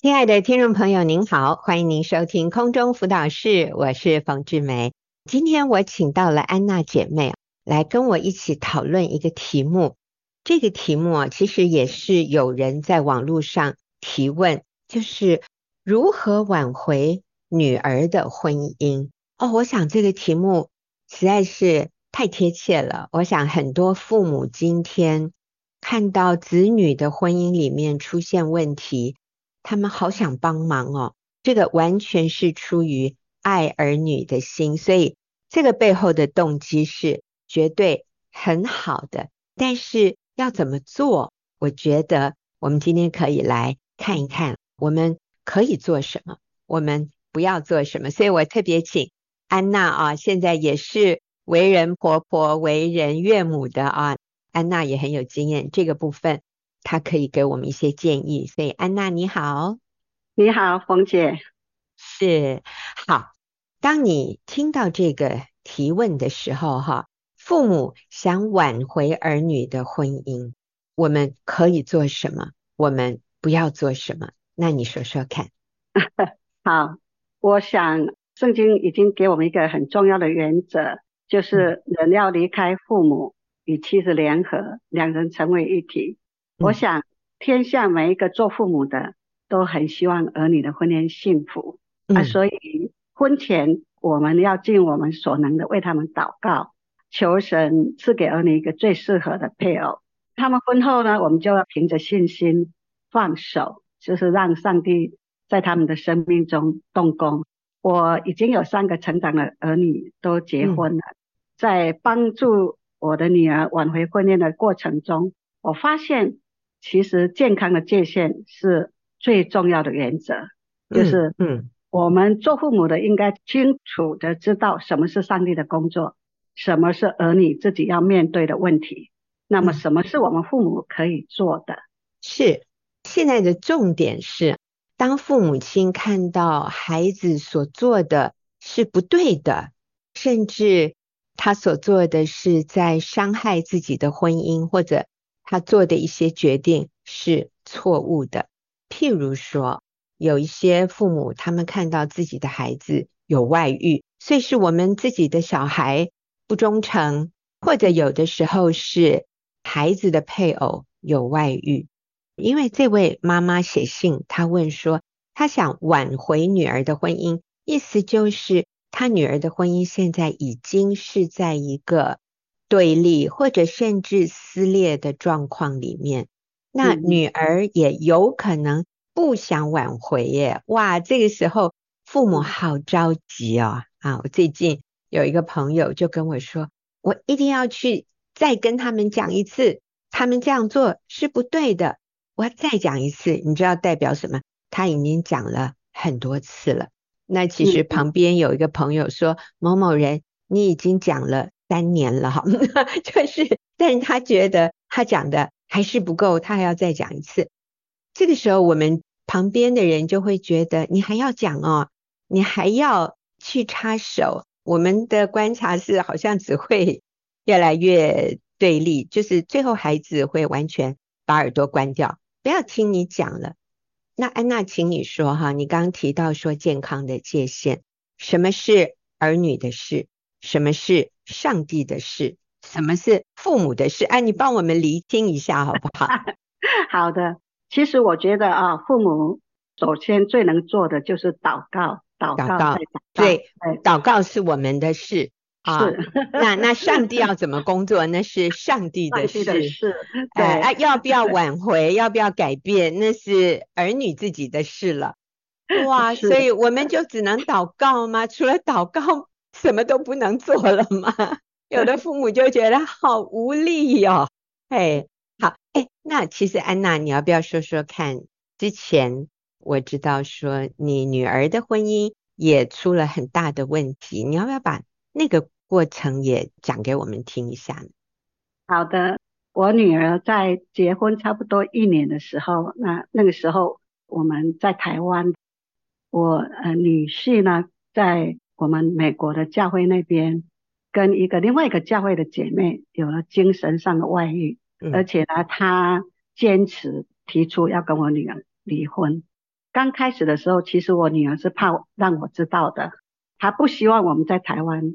亲爱的听众朋友，您好，欢迎您收听空中辅导室，我是冯志梅。今天我请到了安娜姐妹来跟我一起讨论一个题目。这个题目啊，其实也是有人在网络上提问，就是如何挽回女儿的婚姻。哦，我想这个题目实在是太贴切了。我想很多父母今天看到子女的婚姻里面出现问题。他们好想帮忙哦，这个完全是出于爱儿女的心，所以这个背后的动机是绝对很好的。但是要怎么做？我觉得我们今天可以来看一看，我们可以做什么，我们不要做什么。所以我特别请安娜啊，现在也是为人婆婆、为人岳母的啊，安娜也很有经验这个部分。他可以给我们一些建议，所以安娜你好，你好，冯姐，是好。当你听到这个提问的时候，哈，父母想挽回儿女的婚姻，我们可以做什么？我们不要做什么？那你说说看。好，我想圣经已经给我们一个很重要的原则，就是人要离开父母，与妻子联合，两人成为一体。我想，天下每一个做父母的都很希望儿女的婚姻幸福，嗯、啊，所以婚前我们要尽我们所能的为他们祷告，求神赐给儿女一个最适合的配偶。他们婚后呢，我们就要凭着信心放手，就是让上帝在他们的生命中动工。我已经有三个成长的儿女都结婚了，嗯、在帮助我的女儿挽回婚姻的过程中，我发现。其实健康的界限是最重要的原则，就是嗯，我们做父母的应该清楚的知道什么是上帝的工作，什么是儿女自己要面对的问题，那么什么是我们父母可以做的？是现在的重点是，当父母亲看到孩子所做的是不对的，甚至他所做的是在伤害自己的婚姻或者。他做的一些决定是错误的，譬如说，有一些父母，他们看到自己的孩子有外遇，所以是我们自己的小孩不忠诚，或者有的时候是孩子的配偶有外遇。因为这位妈妈写信，她问说，她想挽回女儿的婚姻，意思就是她女儿的婚姻现在已经是在一个。对立或者甚至撕裂的状况里面，那女儿也有可能不想挽回耶。哇，这个时候父母好着急哦。啊，我最近有一个朋友就跟我说，我一定要去再跟他们讲一次，他们这样做是不对的。我要再讲一次，你知道代表什么？他已经讲了很多次了。那其实旁边有一个朋友说，某某人，你已经讲了。三年了哈，就是，但是他觉得他讲的还是不够，他还要再讲一次。这个时候，我们旁边的人就会觉得你还要讲哦，你还要去插手。我们的观察是，好像只会越来越对立，就是最后孩子会完全把耳朵关掉，不要听你讲了。那安娜，请你说哈，你刚刚提到说健康的界限，什么是儿女的事？什么是上帝的事？什么是父母的事？哎，你帮我们厘清一下好不好？好的，其实我觉得啊，父母首先最能做的就是祷告，祷告，祷告，对，祷告是我们的事啊。是，那那上帝要怎么工作？那是上帝的事。是，对，啊，要不要挽回？要不要改变？那是儿女自己的事了。哇，所以我们就只能祷告吗？除了祷告？什么都不能做了吗？有的父母就觉得好无力哦。哎，好，哎，那其实安娜，你要不要说说看？之前我知道说你女儿的婚姻也出了很大的问题，你要不要把那个过程也讲给我们听一下呢？好的，我女儿在结婚差不多一年的时候，那那个时候我们在台湾，我呃女婿呢在。我们美国的教会那边跟一个另外一个教会的姐妹有了精神上的外遇，嗯、而且呢，她坚持提出要跟我女儿离婚。刚开始的时候，其实我女儿是怕让我知道的，她不希望我们在台湾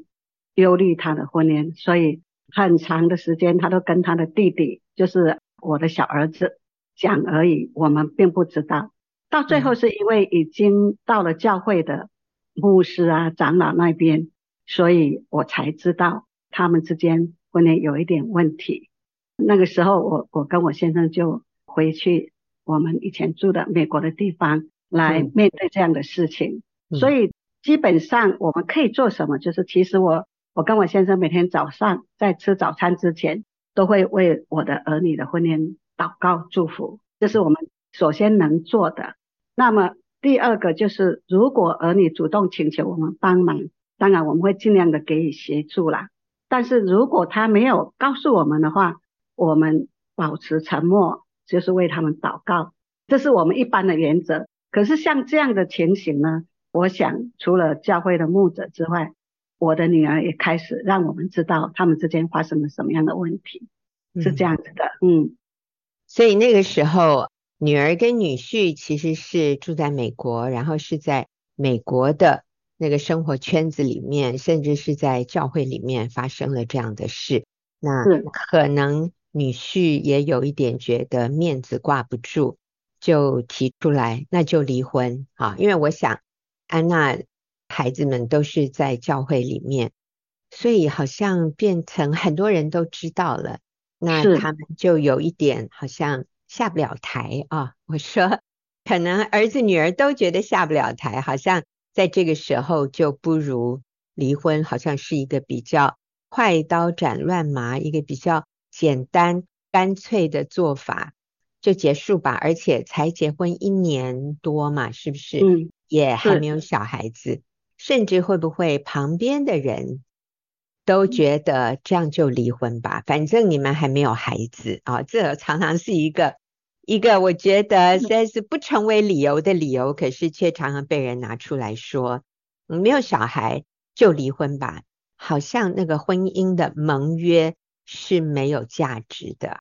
忧虑她的婚姻，所以很长的时间她都跟她的弟弟，就是我的小儿子讲而已，我们并不知道。到最后是因为已经到了教会的牧师啊、长老那边，所以我才知道他们之间婚姻有一点问题。那个时候我，我我跟我先生就回去我们以前住的美国的地方来面对这样的事情。嗯、所以基本上我们可以做什么，就是其实我我跟我先生每天早上在吃早餐之前，都会为我的儿女的婚姻祷告祝福，这是我们首先能做的。那么第二个就是，如果儿女主动请求我们帮忙，当然我们会尽量的给予协助啦。但是如果他没有告诉我们的话，我们保持沉默，就是为他们祷告，这是我们一般的原则。可是像这样的情形呢，我想除了教会的牧者之外，我的女儿也开始让我们知道他们之间发生了什么样的问题，是这样子的，嗯。所以那个时候，女儿跟女婿其实是住在美国，然后是在美国的那个生活圈子里面，甚至是在教会里面发生了这样的事。那可能女婿也有一点觉得面子挂不住，就提出来，那就离婚啊。因为我想安娜孩子们都是在教会里面，所以好像变成很多人都知道了。那他们就有一点好像下不了台啊！我说，可能儿子女儿都觉得下不了台，好像在这个时候就不如离婚，好像是一个比较快刀斩乱麻，一个比较简单干脆的做法，就结束吧。而且才结婚一年多嘛，是不是？嗯，也还没有小孩子，甚至会不会旁边的人？都觉得这样就离婚吧，反正你们还没有孩子啊，这常常是一个一个我觉得实在是不成为理由的理由，可是却常常被人拿出来说，没有小孩就离婚吧，好像那个婚姻的盟约是没有价值的，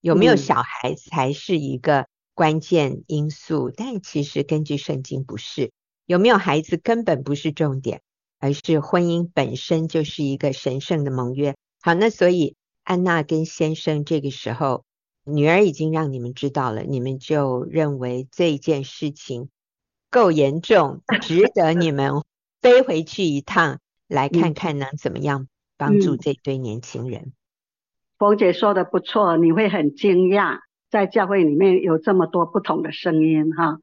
有没有小孩才是一个关键因素，但其实根据圣经不是，有没有孩子根本不是重点。而是婚姻本身就是一个神圣的盟约。好，那所以安娜跟先生这个时候，女儿已经让你们知道了，你们就认为这件事情够严重，值得你们飞回去一趟，来看看能怎么样帮助这对年轻人。冯姐说的不错，你会很惊讶，在教会里面有这么多不同的声音哈。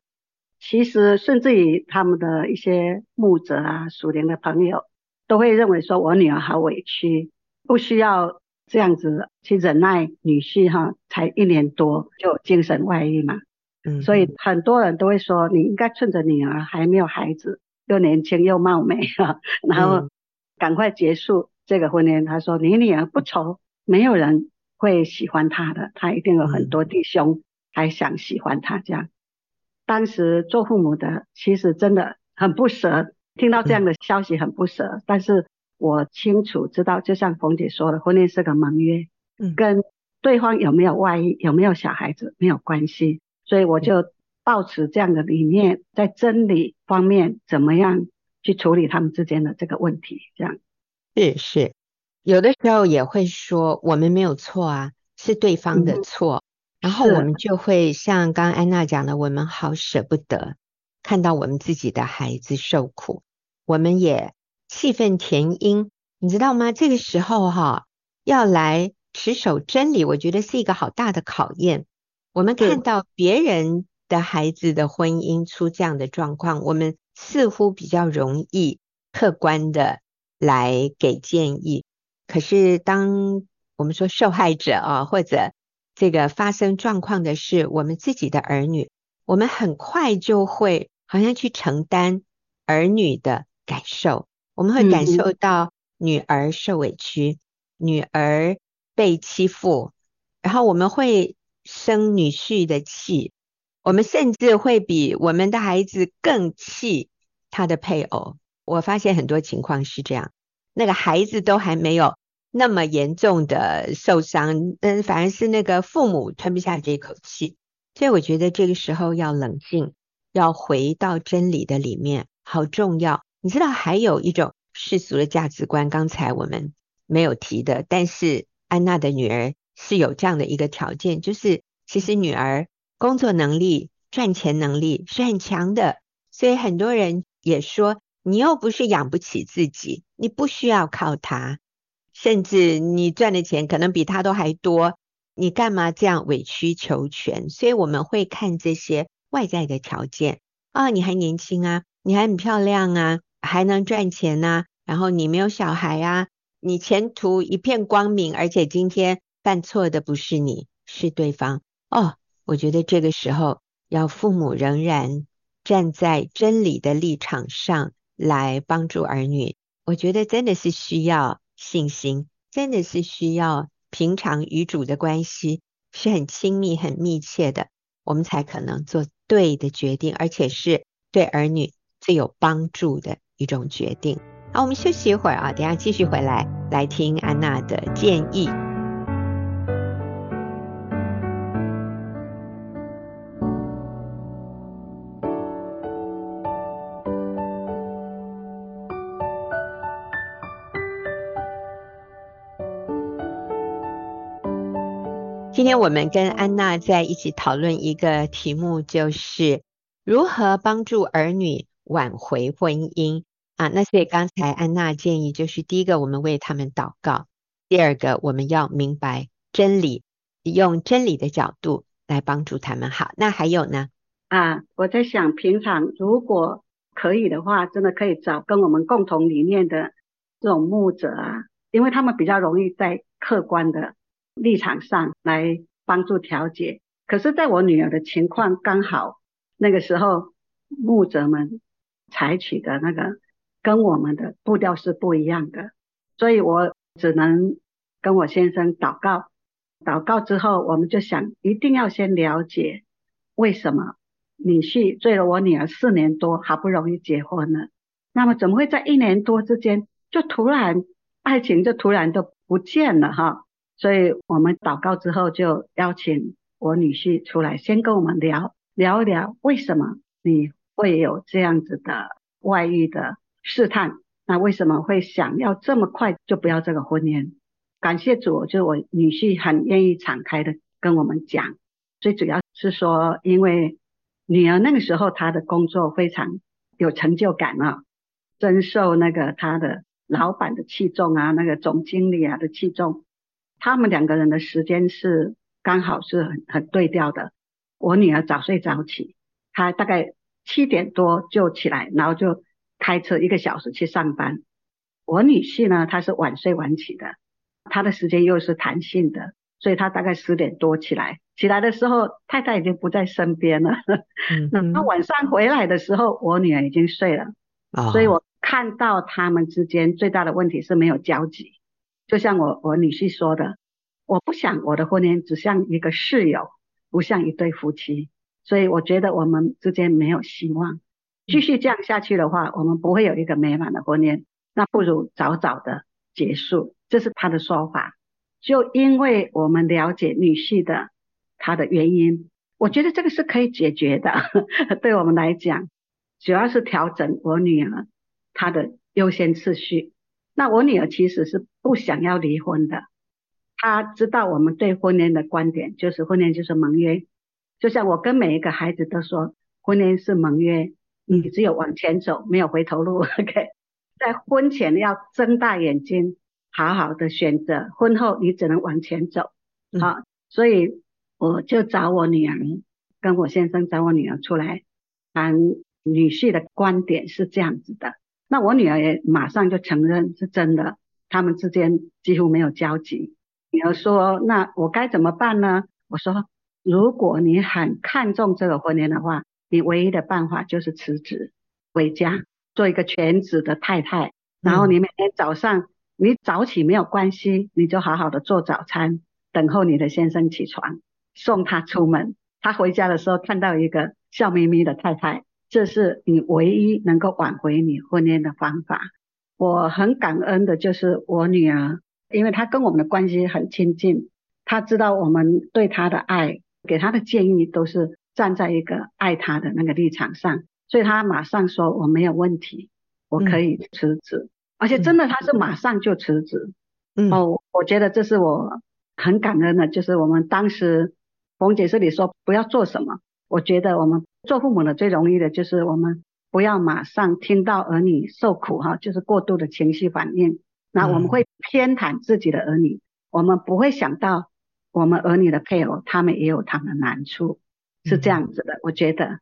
其实，甚至于他们的一些牧者啊、属灵的朋友，都会认为说，我女儿好委屈，不需要这样子去忍耐女婿哈，才一年多就精神外遇嘛。嗯，所以很多人都会说，你应该趁着女儿还没有孩子，又年轻又貌美哈，然后赶快结束这个婚姻。他说，你女儿不愁，没有人会喜欢她的，她一定有很多弟兄还想喜欢她这样。当时做父母的其实真的很不舍，听到这样的消息很不舍。嗯、但是我清楚知道，就像冯姐说的，婚姻是个盟约，嗯，跟对方有没有外遇、有没有小孩子没有关系。所以我就抱持这样的理念，在真理方面怎么样去处理他们之间的这个问题。这样是是，有的时候也会说我们没有错啊，是对方的错。嗯然后我们就会像刚刚安娜讲的，我们好舍不得看到我们自己的孩子受苦，我们也气愤填膺，你知道吗？这个时候哈，要来持守真理，我觉得是一个好大的考验。我们看到别人的孩子的婚姻出这样的状况，我们似乎比较容易客观的来给建议。可是当我们说受害者啊，或者这个发生状况的是我们自己的儿女，我们很快就会好像去承担儿女的感受，我们会感受到女儿受委屈，女儿被欺负，然后我们会生女婿的气，我们甚至会比我们的孩子更气他的配偶。我发现很多情况是这样，那个孩子都还没有。那么严重的受伤，嗯，反而是那个父母吞不下这口气，所以我觉得这个时候要冷静，要回到真理的里面，好重要。你知道还有一种世俗的价值观，刚才我们没有提的，但是安娜的女儿是有这样的一个条件，就是其实女儿工作能力、赚钱能力是很强的，所以很多人也说，你又不是养不起自己，你不需要靠她，甚至你赚的钱可能比他都还多。你干嘛这样委曲求全？所以我们会看这些外在的条件啊，你还年轻啊，你还很漂亮啊，还能赚钱啊，然后你没有小孩啊，你前途一片光明，而且今天犯错的不是你，是对方。哦，我觉得这个时候要父母仍然站在真理的立场上来帮助儿女，我觉得真的是需要信心，真的是需要。平常与主的关系是很亲密、很密切的，我们才可能做对的决定，而且是对儿女最有帮助的一种决定。好，我们休息一会儿啊，等下继续回来来听安娜的建议。今天我们跟安娜在一起讨论一个题目，就是如何帮助儿女挽回婚姻啊。那所以刚才安娜建议就是，第一个我们为他们祷告，第二个我们要明白真理，用真理的角度来帮助他们。好，那还有呢？啊，我在想，平常如果可以的话，真的可以找跟我们共同理念的这种牧者啊，因为他们比较容易在客观的。立场上来帮助调解，可是在我女儿的情况刚好那个时候，牧者们采取的那个跟我们的步调是不一样的，所以我只能跟我先生祷告，祷告之后，我们就想一定要先了解为什么女婿追了我女儿四年多，好不容易结婚了，那么怎么会在一年多之间就突然爱情就突然都不见了哈？所以我们祷告之后，就邀请我女婿出来，先跟我们聊聊一聊，为什么你会有这样子的外遇的试探？那为什么会想要这么快就不要这个婚姻？感谢主，就是我女婿很愿意敞开的跟我们讲。最主要是说，因为女儿那个时候她的工作非常有成就感啊，深受那个她的老板的器重啊，那个总经理啊的器重。他们两个人的时间是刚好是很很对调的。我女儿早睡早起，她大概七点多就起来，然后就开车一个小时去上班。我女婿呢，他是晚睡晚起的，他的时间又是弹性的，所以他大概十点多起来，起来的时候太太已经不在身边了。那他 晚上回来的时候，我女儿已经睡了。所以我看到他们之间最大的问题是没有交集。就像我我女婿说的，我不想我的婚姻只像一个室友，不像一对夫妻，所以我觉得我们之间没有希望。继续这样下去的话，我们不会有一个美满的婚姻，那不如早早的结束。这是他的说法。就因为我们了解女婿的他的原因，我觉得这个是可以解决的。对我们来讲，主要是调整我女儿她的优先次序。那我女儿其实是不想要离婚的，她知道我们对婚姻的观点，就是婚姻就是盟约，就像我跟每一个孩子都说，婚姻是盟约，你只有往前走，没有回头路。OK，在婚前要睁大眼睛，好好的选择，婚后你只能往前走。好，所以我就找我女儿，跟我先生找我女儿出来谈女婿的观点是这样子的。那我女儿也马上就承认是真的，他们之间几乎没有交集。女儿说：“那我该怎么办呢？”我说：“如果你很看重这个婚姻的话，你唯一的办法就是辞职回家，做一个全职的太太。然后你每天早上你早起没有关系，你就好好的做早餐，等候你的先生起床，送他出门。他回家的时候看到一个笑眯眯的太太。”这是你唯一能够挽回你婚姻的方法。我很感恩的就是我女儿，因为她跟我们的关系很亲近，她知道我们对她的爱，给她的建议都是站在一个爱她的那个立场上，所以她马上说我没有问题，我可以辞职，嗯、而且真的她是马上就辞职。嗯，哦，我觉得这是我很感恩的，就是我们当时冯姐这里说不要做什么，我觉得我们做父母的最容易的就是我们不要马上听到儿女受苦哈，就是过度的情绪反应，那我们会偏袒自己的儿女，我们不会想到我们儿女的配偶，他们也有他们的难处，是这样子的。我觉得，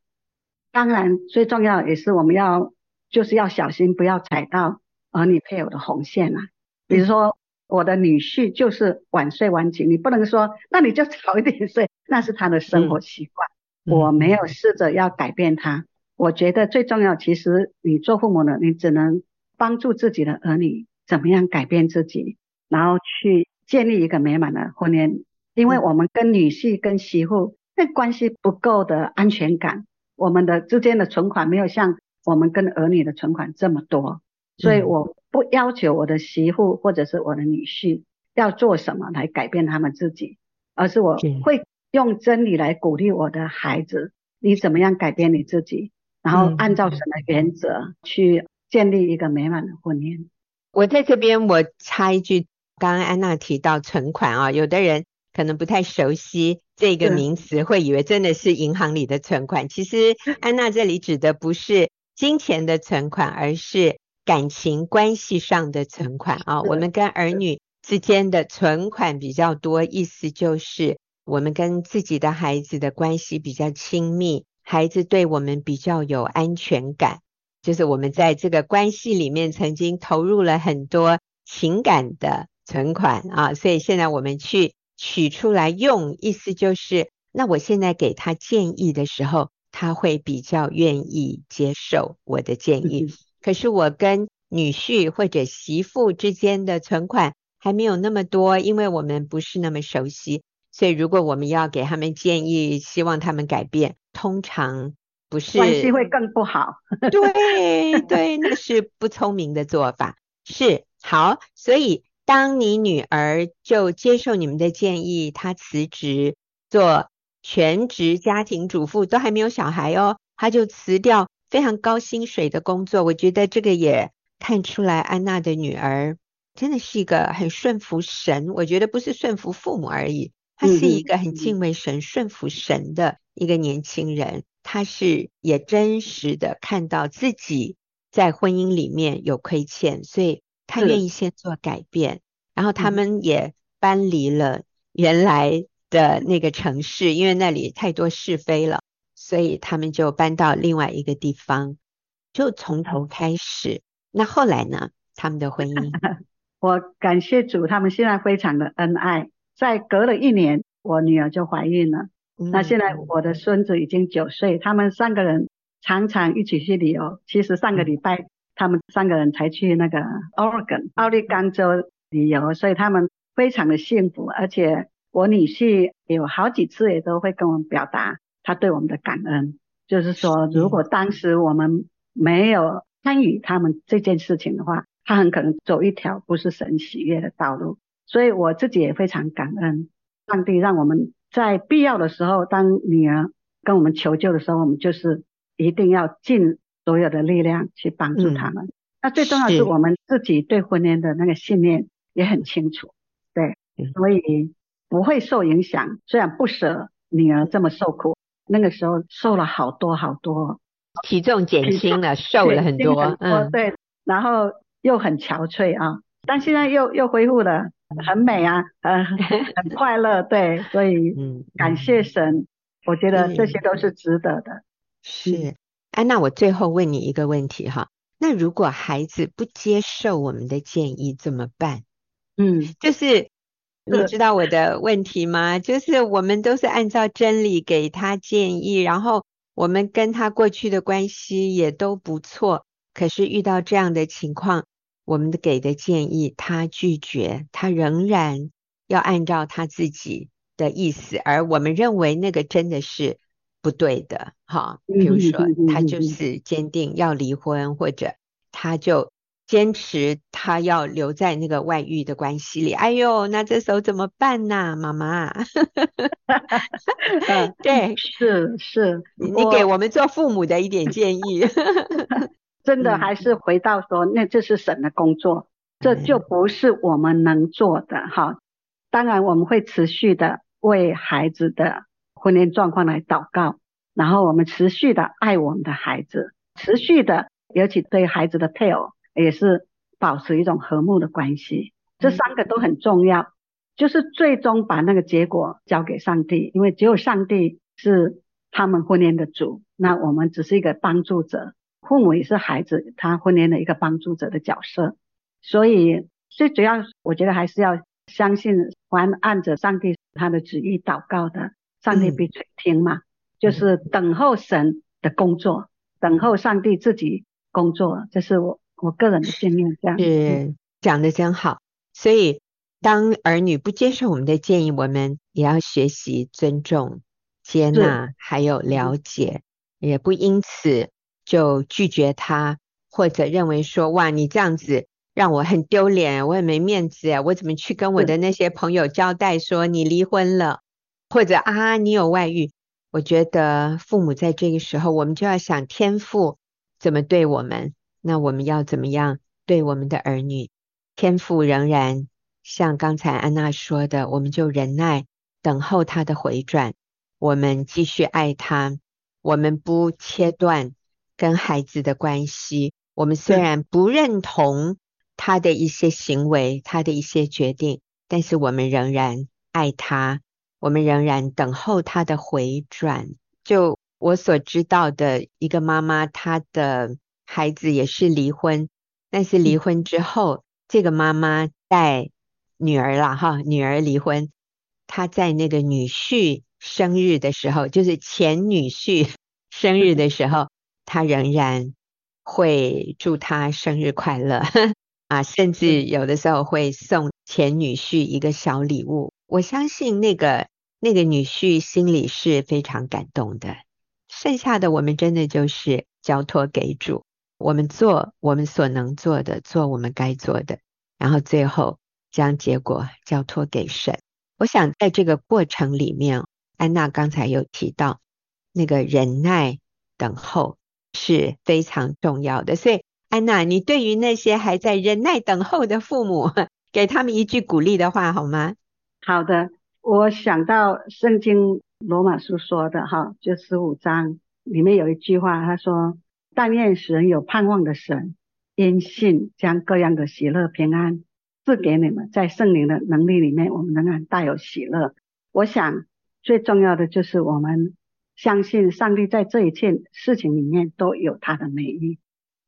当然最重要也是我们要就是要小心，不要踩到儿女配偶的红线啊，比如说。我的女婿就是晚睡晚起，你不能说，那你就早一点睡，那是他的生活习惯。嗯、我没有试着要改变他。我觉得最重要，其实你做父母的，你只能帮助自己的儿女怎么样改变自己，然后去建立一个美满的婚姻。因为我们跟女婿跟媳妇那关系不够的安全感，我们的之间的存款没有像我们跟儿女的存款这么多，所以我。不要求我的媳妇或者是我的女婿要做什么来改变他们自己，而是我会用真理来鼓励我的孩子，你怎么样改变你自己，然后按照什么原则去建立一个美满的婚姻。我在这边我插一句，刚刚安娜提到存款啊，有的人可能不太熟悉这个名词，会以为真的是银行里的存款。其实 安娜这里指的不是金钱的存款，而是。感情关系上的存款啊，我们跟儿女之间的存款比较多，意思就是我们跟自己的孩子的关系比较亲密，孩子对我们比较有安全感，就是我们在这个关系里面曾经投入了很多情感的存款啊，所以现在我们去取出来用，意思就是，那我现在给他建议的时候，他会比较愿意接受我的建议。可是我跟女婿或者媳妇之间的存款还没有那么多，因为我们不是那么熟悉，所以如果我们要给他们建议，希望他们改变，通常不是关系会更不好。对对，那是不聪明的做法。是好，所以当你女儿就接受你们的建议，她辞职做全职家庭主妇，都还没有小孩哦，她就辞掉。非常高薪水的工作，我觉得这个也看出来安娜的女儿真的是一个很顺服神。我觉得不是顺服父母而已，她是一个很敬畏神、顺服神的一个年轻人。他是也真实的看到自己在婚姻里面有亏欠，所以他愿意先做改变。然后他们也搬离了原来的那个城市，因为那里太多是非了。所以他们就搬到另外一个地方，就从头开始。那后来呢？他们的婚姻，我感谢主，他们现在非常的恩爱。在隔了一年，我女儿就怀孕了。嗯、那现在我的孙子已经九岁，他们三个人常常一起去旅游。其实上个礼拜他们三个人才去那个 Oregon 奥利冈州旅游，所以他们非常的幸福。而且我女婿有好几次也都会跟我们表达。他对我们的感恩，就是说，如果当时我们没有参与他们这件事情的话，他很可能走一条不是神喜悦的道路。所以我自己也非常感恩上帝，让我们在必要的时候，当女儿跟我们求救的时候，我们就是一定要尽所有的力量去帮助他们。嗯、那最重要是我们自己对婚姻的那个信念也很清楚，对，所以不会受影响。虽然不舍女儿这么受苦。那个时候瘦了好多好多，体重减轻了，瘦了很多，嗯，对，然后又很憔悴啊，但现在又又恢复了，很美啊，呃，很快乐，对，所以嗯，感谢神，嗯、我觉得这些都是值得的。是，哎，那我最后问你一个问题哈，那如果孩子不接受我们的建议怎么办？嗯，就是。你知道我的问题吗？就是我们都是按照真理给他建议，然后我们跟他过去的关系也都不错，可是遇到这样的情况，我们的给的建议他拒绝，他仍然要按照他自己的意思，而我们认为那个真的是不对的，哈，比如说他就是坚定要离婚，或者他就坚持他要留在那个外遇的关系里。哎呦，那这时候怎么办呢、啊，妈妈？对，是是，你给我们做父母的一点建议。真的还是回到说，那这是神的工作，这就不是我们能做的哈。当然，我们会持续的为孩子的婚姻状况来祷告，然后我们持续的爱我们的孩子，持续的，尤其对孩子的配偶也是保持一种和睦的关系。这三个都很重要，就是最终把那个结果交给上帝，因为只有上帝是他们婚姻的主，那我们只是一个帮助者，父母也是孩子他婚姻的一个帮助者的角色。所以最主要，我觉得还是要。相信还按着上帝他的旨意祷告的，上帝必垂听嘛，嗯、就是等候神的工作，等候上帝自己工作，这是我我个人的信念。这样是讲的真好。所以当儿女不接受我们的建议，我们也要学习尊重、接纳，还有了解，也不因此就拒绝他，或者认为说哇，你这样子。让我很丢脸，我也没面子啊！我怎么去跟我的那些朋友交代说你离婚了，或者啊你有外遇？我觉得父母在这个时候，我们就要想天父怎么对我们，那我们要怎么样对我们的儿女？天父仍然像刚才安娜说的，我们就忍耐等候他的回转，我们继续爱他，我们不切断跟孩子的关系。我们虽然不认同。他的一些行为，他的一些决定，但是我们仍然爱他，我们仍然等候他的回转。就我所知道的一个妈妈，她的孩子也是离婚，但是离婚之后，嗯、这个妈妈带女儿了哈，女儿离婚，她在那个女婿生日的时候，就是前女婿生日的时候，她仍然会祝他生日快乐。啊，甚至有的时候会送前女婿一个小礼物。我相信那个那个女婿心里是非常感动的。剩下的我们真的就是交托给主，我们做我们所能做的，做我们该做的，然后最后将结果交托给神。我想在这个过程里面，安娜刚才有提到那个忍耐等候是非常重要的，所以。安娜，你对于那些还在忍耐等候的父母，给他们一句鼓励的话好吗？好的，我想到圣经罗马书说的哈，就十五章里面有一句话，他说：“但愿使人有盼望的神，因信将各样的喜乐平安赐给你们，在圣灵的能力里面，我们仍然大有喜乐。”我想最重要的就是我们相信上帝在这一切事情里面都有他的美意。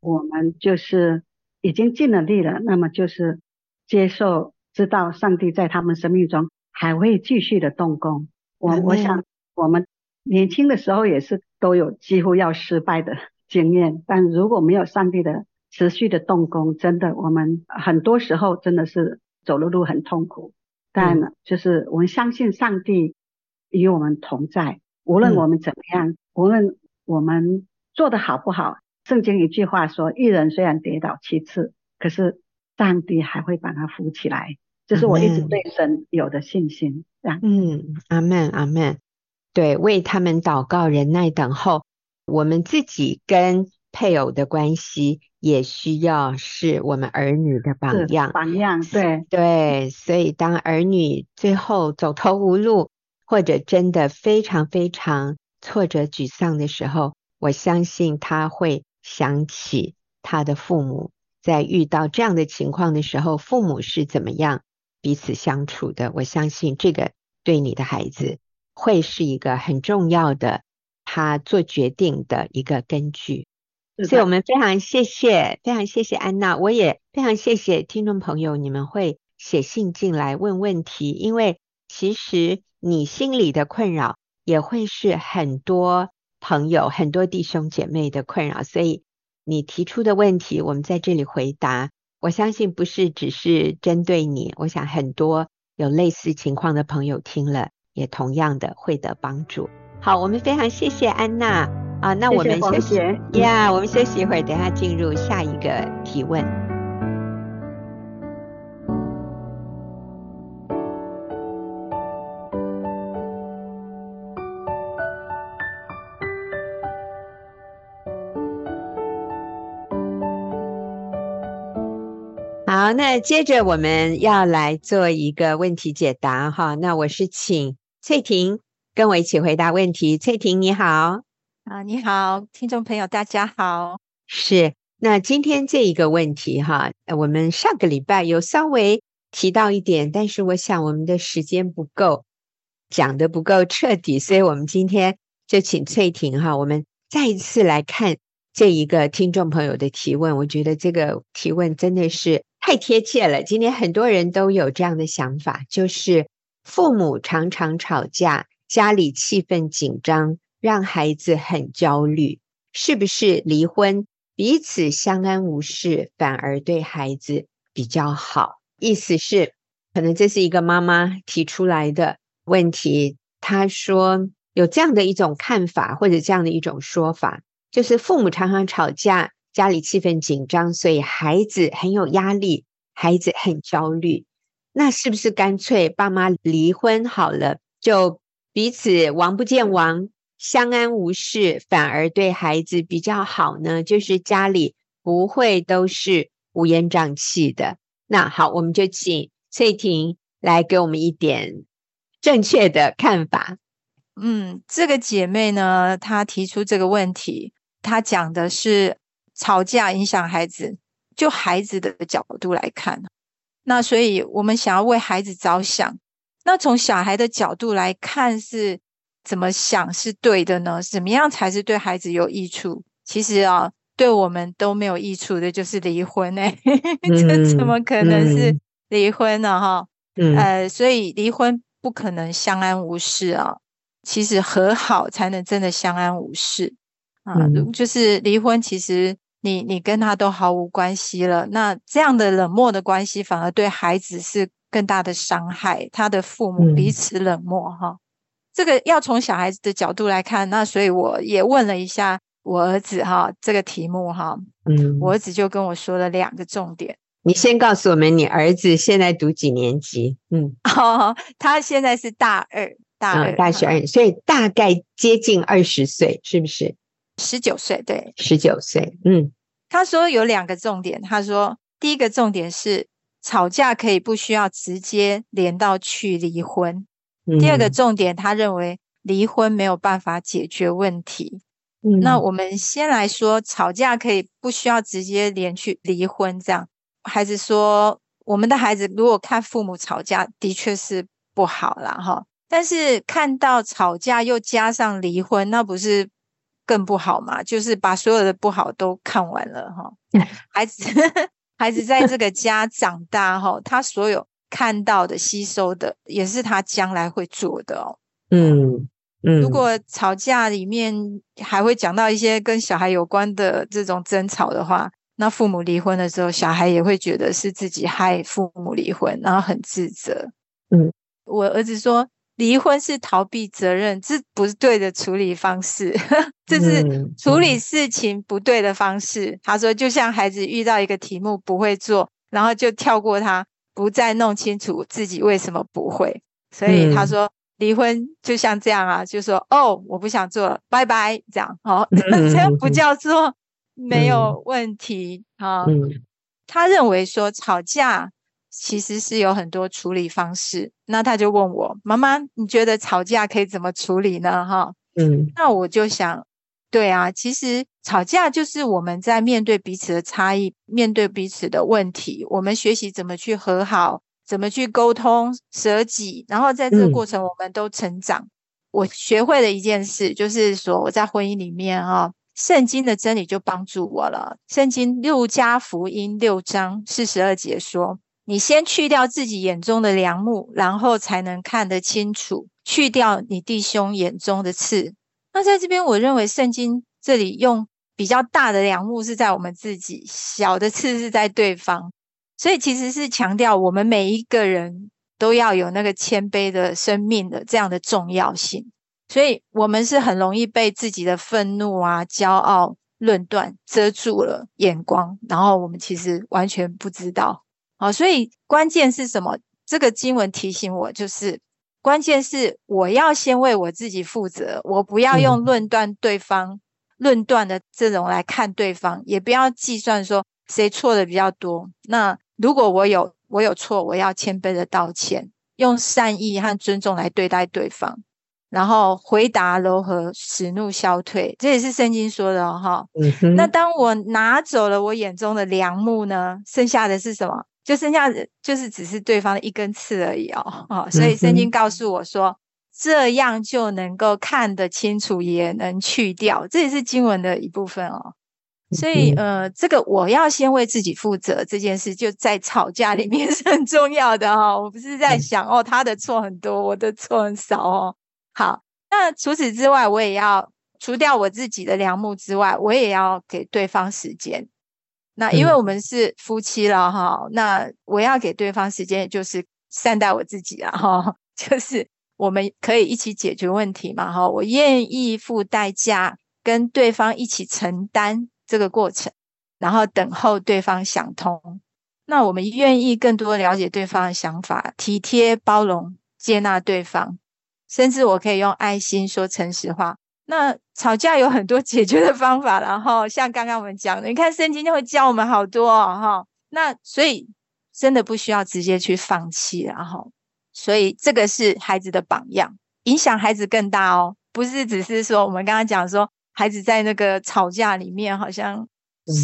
我们就是已经尽了力了，那么就是接受，知道上帝在他们生命中还会继续的动工。我我想，我们年轻的时候也是都有几乎要失败的经验，但如果没有上帝的持续的动工，真的我们很多时候真的是走的路很痛苦。但就是我们相信上帝与我们同在，无论我们怎么样，无论我们做的好不好。圣经一句话说：“一人虽然跌倒七次，可是上帝还会把他扶起来。”这是我一直对神有的信心。嗯，阿门，阿门。对，为他们祷告，忍耐等候。我们自己跟配偶的关系，也需要是我们儿女的榜样。榜样，对对。所以，当儿女最后走投无路，或者真的非常非常挫折、沮丧的时候，我相信他会。想起他的父母在遇到这样的情况的时候，父母是怎么样彼此相处的？我相信这个对你的孩子会是一个很重要的他做决定的一个根据。所以我们非常谢谢，非常谢谢安娜，我也非常谢谢听众朋友，你们会写信进来问问题，因为其实你心里的困扰也会是很多。朋友，很多弟兄姐妹的困扰，所以你提出的问题，我们在这里回答。我相信不是只是针对你，我想很多有类似情况的朋友听了，也同样的会得帮助。好，我们非常谢谢安娜啊，那我们休息，呀，yeah, 我们休息一会儿，等下进入下一个提问。好，那接着我们要来做一个问题解答哈。那我是请翠婷跟我一起回答问题。翠婷你好，啊，你好，听众朋友大家好。是，那今天这一个问题哈，我们上个礼拜有稍微提到一点，但是我想我们的时间不够，讲的不够彻底，所以我们今天就请翠婷哈，我们再一次来看。这一个听众朋友的提问，我觉得这个提问真的是太贴切了。今天很多人都有这样的想法，就是父母常常吵架，家里气氛紧张，让孩子很焦虑。是不是离婚，彼此相安无事，反而对孩子比较好？意思是，可能这是一个妈妈提出来的问题。她说有这样的一种看法，或者这样的一种说法。就是父母常常吵架，家里气氛紧张，所以孩子很有压力，孩子很焦虑。那是不是干脆爸妈离婚好了，就彼此王不见王，相安无事，反而对孩子比较好呢？就是家里不会都是乌烟瘴气的。那好，我们就请翠婷来给我们一点正确的看法。嗯，这个姐妹呢，她提出这个问题。他讲的是吵架影响孩子，就孩子的角度来看，那所以我们想要为孩子着想，那从小孩的角度来看是怎么想是对的呢？怎么样才是对孩子有益处？其实啊，对我们都没有益处的就是离婚哎、欸，这怎么可能是离婚呢？哈，呃，所以离婚不可能相安无事啊，其实和好才能真的相安无事。啊，就是离婚，其实你你跟他都毫无关系了。那这样的冷漠的关系，反而对孩子是更大的伤害。他的父母彼此冷漠，哈、嗯，这个要从小孩子的角度来看。那所以我也问了一下我儿子，哈，这个题目，哈，嗯，我儿子就跟我说了两个重点。你先告诉我们，你儿子现在读几年级？嗯，哦，他现在是大二，大二，嗯、大学二，所以大概接近二十岁，是不是？十九岁，对，十九岁。嗯，他说有两个重点。他说，第一个重点是吵架可以不需要直接连到去离婚。嗯、第二个重点，他认为离婚没有办法解决问题。嗯，那我们先来说，吵架可以不需要直接连去离婚。这样，孩子说，我们的孩子如果看父母吵架，的确是不好啦哈。但是看到吵架又加上离婚，那不是？更不好嘛，就是把所有的不好都看完了哈。孩子，孩子在这个家长大哈，他所有看到的、吸收的，也是他将来会做的哦。嗯嗯。如果吵架里面还会讲到一些跟小孩有关的这种争吵的话，那父母离婚的时候，小孩也会觉得是自己害父母离婚，然后很自责。嗯，我儿子说。离婚是逃避责任，这不是对的处理方式，这是处理事情不对的方式。他说，就像孩子遇到一个题目不会做，然后就跳过它，不再弄清楚自己为什么不会。所以他说，离婚就像这样啊，就说哦，我不想做了，拜拜，这样。哦，这样不叫做没有问题啊。他认为说吵架。其实是有很多处理方式，那他就问我妈妈，你觉得吵架可以怎么处理呢？哈，嗯，那我就想，对啊，其实吵架就是我们在面对彼此的差异，面对彼此的问题，我们学习怎么去和好，怎么去沟通、舍己，然后在这个过程我们都成长。嗯、我学会了一件事，就是说我在婚姻里面哈，圣经的真理就帮助我了。圣经六加福音六章四十二节说。你先去掉自己眼中的梁木，然后才能看得清楚。去掉你弟兄眼中的刺。那在这边，我认为圣经这里用比较大的梁木是在我们自己，小的刺是在对方。所以其实是强调我们每一个人都要有那个谦卑的生命的这样的重要性。所以我们是很容易被自己的愤怒啊、骄傲、论断遮住了眼光，然后我们其实完全不知道。好，所以关键是什么？这个经文提醒我，就是关键是我要先为我自己负责，我不要用论断对方、嗯、论断的这种来看对方，也不要计算说谁错的比较多。那如果我有我有错，我要谦卑的道歉，用善意和尊重来对待对方，然后回答柔和，使怒消退，这也是圣经说的哈、哦。嗯。那当我拿走了我眼中的良木呢？剩下的是什么？就剩下就是只是对方的一根刺而已哦。哦，所以圣经告诉我说，这样就能够看得清楚，也能去掉。这也是经文的一部分哦。所以，呃，这个我要先为自己负责这件事，就在吵架里面 是很重要的哈、哦。我不是在想哦，他的错很多，我的错很少哦。好，那除此之外，我也要除掉我自己的良木之外，我也要给对方时间。那因为我们是夫妻了哈，那我要给对方时间，就是善待我自己啊哈，就是我们可以一起解决问题嘛哈。我愿意付代价跟对方一起承担。这个过程，然后等候对方想通。那我们愿意更多了解对方的想法，体贴、包容、接纳对方，甚至我可以用爱心说诚实话。那吵架有很多解决的方法，然后像刚刚我们讲的，你看圣经就会教我们好多哦，哈。那所以真的不需要直接去放弃，然后所以这个是孩子的榜样，影响孩子更大哦，不是只是说我们刚刚讲说。孩子在那个吵架里面好像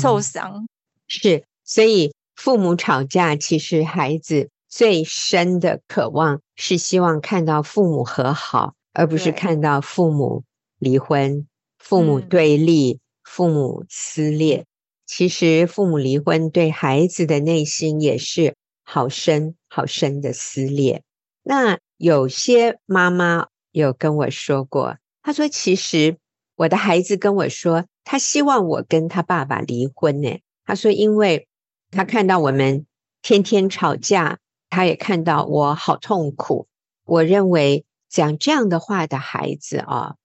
受伤，嗯，是，所以父母吵架，其实孩子最深的渴望是希望看到父母和好，而不是看到父母离婚、父母对立、父母撕裂。其实父母离婚对孩子的内心也是好深好深的撕裂。那有些妈妈有跟我说过，她说其实。我的孩子跟我说，他希望我跟他爸爸离婚呢。他说，因为他看到我们天天吵架，他也看到我好痛苦。我认为讲这样的话的孩子啊，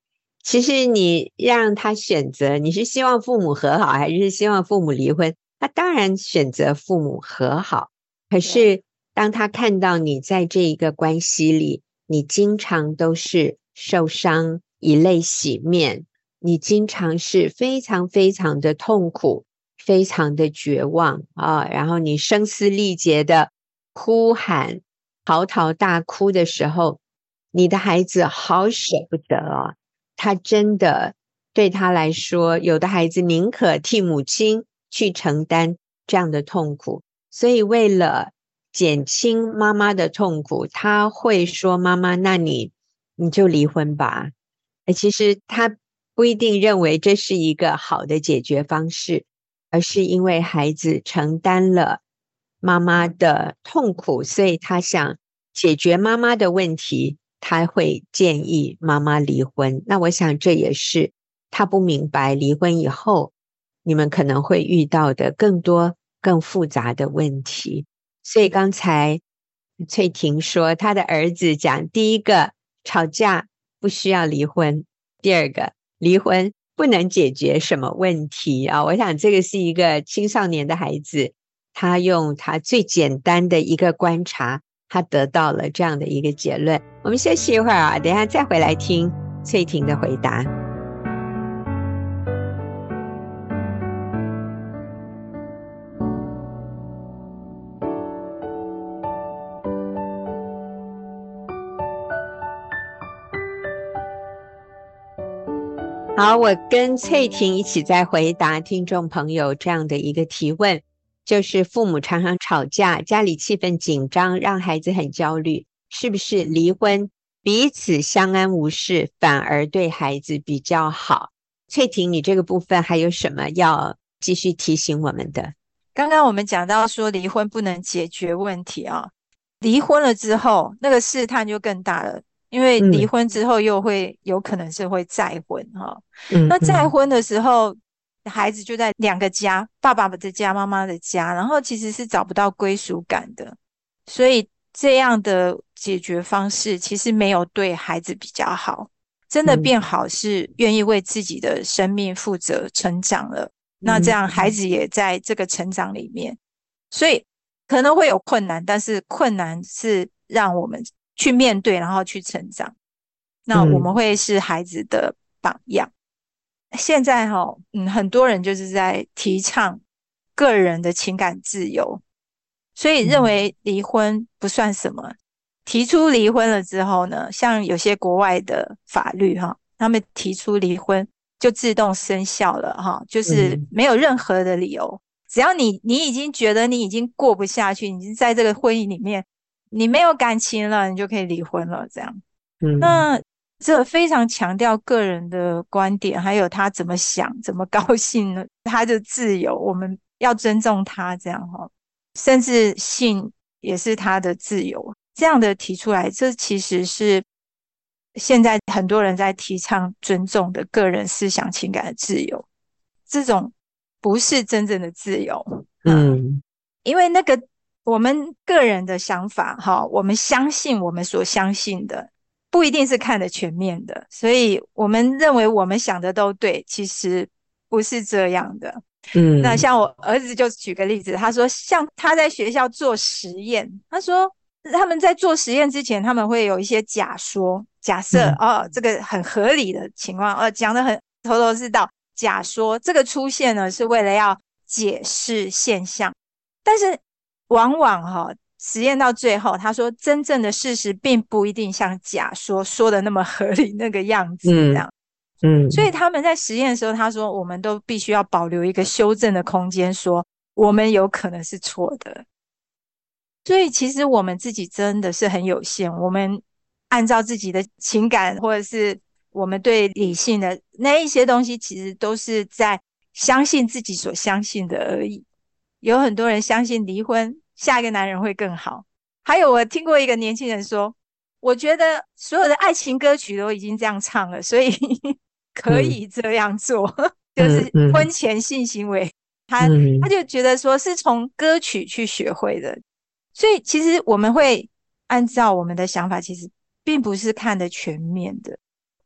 其实你让他选择，你是希望父母和好，还是希望父母离婚？他当然选择父母和好。可是当他看到你在这一个关系里，你经常都是受伤，以泪洗面。你经常是非常非常的痛苦，非常的绝望啊，然后你声嘶力竭的哭喊、嚎啕大哭的时候，你的孩子好舍不得啊，他真的对他来说，有的孩子宁可替母亲去承担这样的痛苦，所以为了减轻妈妈的痛苦，他会说：“妈妈，那你你就离婚吧。”哎，其实他。不一定认为这是一个好的解决方式，而是因为孩子承担了妈妈的痛苦，所以他想解决妈妈的问题，他会建议妈妈离婚。那我想这也是他不明白离婚以后你们可能会遇到的更多更复杂的问题。所以刚才翠婷说，她的儿子讲，第一个吵架不需要离婚，第二个。离婚不能解决什么问题啊！我想这个是一个青少年的孩子，他用他最简单的一个观察，他得到了这样的一个结论。我们休息一会儿啊，等一下再回来听翠婷的回答。好，我跟翠婷一起在回答听众朋友这样的一个提问，就是父母常常吵架，家里气氛紧张，让孩子很焦虑，是不是离婚，彼此相安无事，反而对孩子比较好？翠婷，你这个部分还有什么要继续提醒我们的？刚刚我们讲到说离婚不能解决问题啊，离婚了之后，那个试探就更大了。因为离婚之后又会有可能是会再婚哈，嗯，那再婚的时候，孩子就在两个家，爸爸的家、妈妈的家，然后其实是找不到归属感的，所以这样的解决方式其实没有对孩子比较好。真的变好是愿意为自己的生命负责成长了，那这样孩子也在这个成长里面，所以可能会有困难，但是困难是让我们。去面对，然后去成长。那我们会是孩子的榜样。嗯、现在哈、哦，嗯，很多人就是在提倡个人的情感自由。所以认为离婚不算什么。提出离婚了之后呢，像有些国外的法律哈，他们提出离婚就自动生效了哈，就是没有任何的理由，只要你你已经觉得你已经过不下去，你已经在这个婚姻里面，你没有感情了，你就可以离婚了这样。嗯，那这非常强调个人的观点，还有他怎么想、怎么高兴呢？他的自由，我们要尊重他这样哈，甚至性也是他的自由。这样的提出来，这其实是现在很多人在提倡尊重的个人思想情感的自由。这种不是真正的自由，嗯，因为那个我们个人的想法，哈，我们相信我们所相信的，不一定是看得全面的，所以我们认为我们想的都对，其实不是这样的。嗯，那像我儿子就举个例子，他说，像他在学校做实验，他说。他们在做实验之前，他们会有一些假说、假设、嗯、哦，这个很合理的情况，呃，讲得很头头是道。假说这个出现呢，是为了要解释现象，但是往往哈、哦，实验到最后，他说真正的事实并不一定像假说说的那么合理那个样子这样。嗯，嗯，所以他们在实验的时候，他说我们都必须要保留一个修正的空间，说我们有可能是错的。所以，其实我们自己真的是很有限。我们按照自己的情感，或者是我们对理性的那一些东西，其实都是在相信自己所相信的而已。有很多人相信离婚，下一个男人会更好。还有，我听过一个年轻人说：“我觉得所有的爱情歌曲都已经这样唱了，所以 可以这样做，嗯、就是婚前性行为。嗯”他他就觉得说是从歌曲去学会的。所以，其实我们会按照我们的想法，其实并不是看的全面的。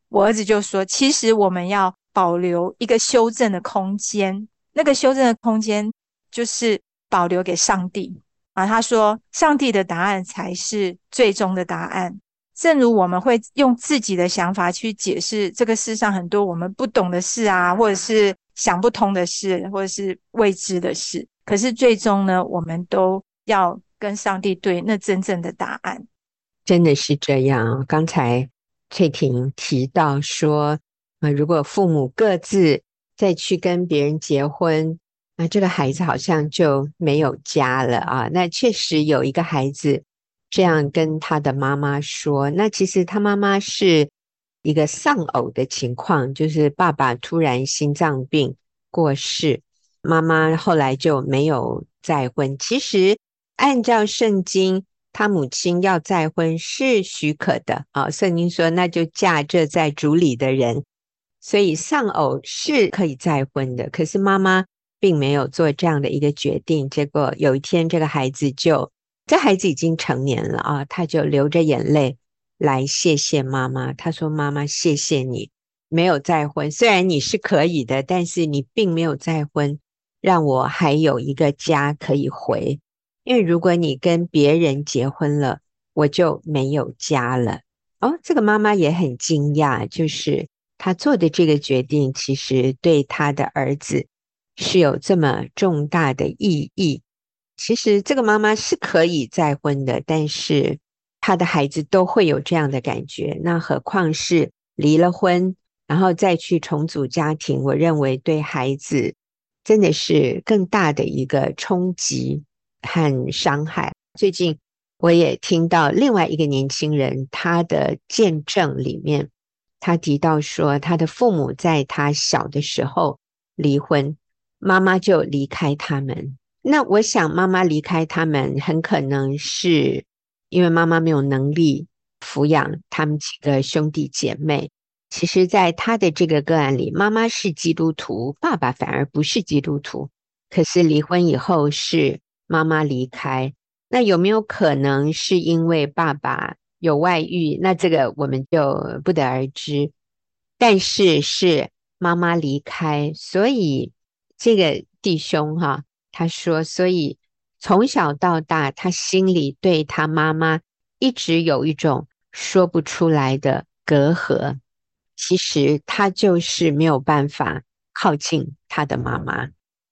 我儿子就说，其实我们要保留一个修正的空间，那个修正的空间就是保留给上帝啊。他说，上帝的答案才是最终的答案。正如我们会用自己的想法去解释这个世上很多我们不懂的事啊，或者是想不通的事，或者是未知的事。可是最终呢，我们都要。跟上帝对，那真正的答案真的是这样。刚才翠婷提到说，啊，如果父母各自再去跟别人结婚，那这个孩子好像就没有家了啊。那确实有一个孩子这样跟他的妈妈说，那其实他妈妈是一个丧偶的情况，就是爸爸突然心脏病过世，妈妈后来就没有再婚。其实。按照圣经，他母亲要再婚是许可的啊。圣经说，那就嫁这在主里的人，所以丧偶是可以再婚的。可是妈妈并没有做这样的一个决定。结果有一天，这个孩子就，这孩子已经成年了啊，他就流着眼泪来谢谢妈妈。他说：“妈妈，谢谢你没有再婚，虽然你是可以的，但是你并没有再婚，让我还有一个家可以回。”因为如果你跟别人结婚了，我就没有家了。哦，这个妈妈也很惊讶，就是她做的这个决定，其实对她的儿子是有这么重大的意义。其实这个妈妈是可以再婚的，但是她的孩子都会有这样的感觉，那何况是离了婚，然后再去重组家庭？我认为对孩子真的是更大的一个冲击。和伤害。最近我也听到另外一个年轻人他的见证里面，他提到说，他的父母在他小的时候离婚，妈妈就离开他们。那我想，妈妈离开他们，很可能是因为妈妈没有能力抚养他们几个兄弟姐妹。其实，在他的这个个案里，妈妈是基督徒，爸爸反而不是基督徒。可是离婚以后是。妈妈离开，那有没有可能是因为爸爸有外遇？那这个我们就不得而知。但是是妈妈离开，所以这个弟兄哈，他说，所以从小到大，他心里对他妈妈一直有一种说不出来的隔阂。其实他就是没有办法靠近他的妈妈。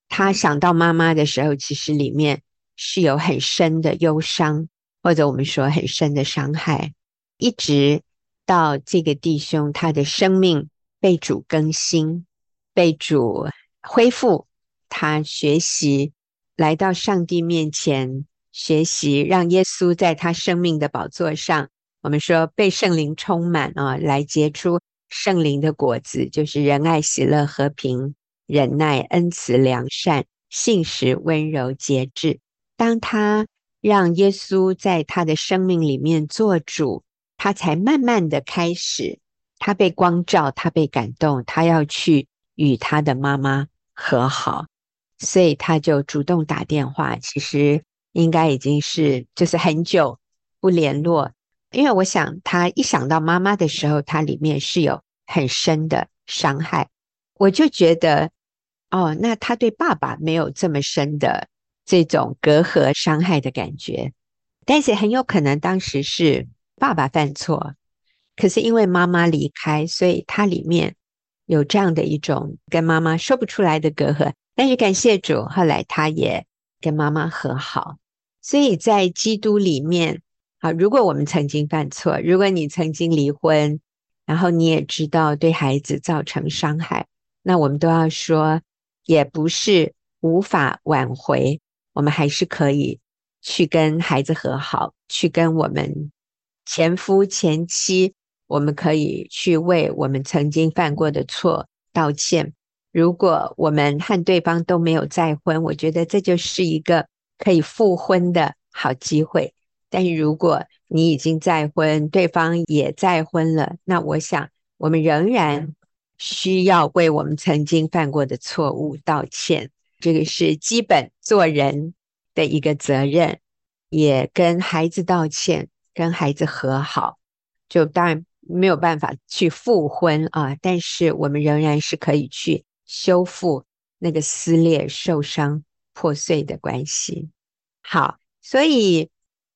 他想到妈妈的时候，其实里面是有很深的忧伤，或者我们说很深的伤害，一直到这个弟兄他的生命被主更新，被主恢复，他学习来到上帝面前，学习让耶稣在他生命的宝座上，我们说被圣灵充满啊，来结出圣灵的果子，就是仁爱、喜乐、和平、忍耐、恩慈、良善。信实、温柔、节制。当他让耶稣在他的生命里面做主，他才慢慢的开始，他被光照，他被感动，他要去与他的妈妈和好，所以他就主动打电话。其实应该已经是就是很久不联络，因为我想他一想到妈妈的时候，他里面是有很深的伤害，我就觉得。哦，那他对爸爸没有这么深的这种隔阂伤害的感觉，但是很有可能当时是爸爸犯错，可是因为妈妈离开，所以他里面有这样的一种跟妈妈说不出来的隔阂。但是感谢主，后来他也跟妈妈和好。所以在基督里面啊，如果我们曾经犯错，如果你曾经离婚，然后你也知道对孩子造成伤害，那我们都要说。也不是无法挽回，我们还是可以去跟孩子和好，去跟我们前夫前妻，我们可以去为我们曾经犯过的错道歉。如果我们和对方都没有再婚，我觉得这就是一个可以复婚的好机会。但是如果你已经再婚，对方也再婚了，那我想我们仍然。需要为我们曾经犯过的错误道歉，这个是基本做人的一个责任，也跟孩子道歉，跟孩子和好。就当然没有办法去复婚啊，但是我们仍然是可以去修复那个撕裂、受伤、破碎的关系。好，所以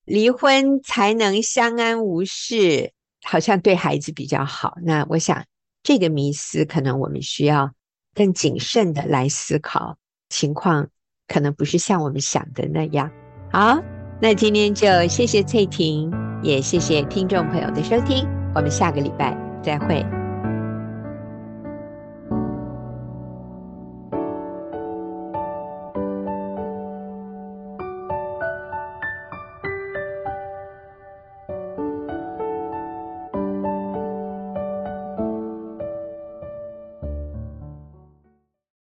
离婚才能相安无事，好像对孩子比较好。那我想。这个迷思可能我们需要更谨慎的来思考，情况可能不是像我们想的那样。好，那今天就谢谢翠婷，也谢谢听众朋友的收听，我们下个礼拜再会。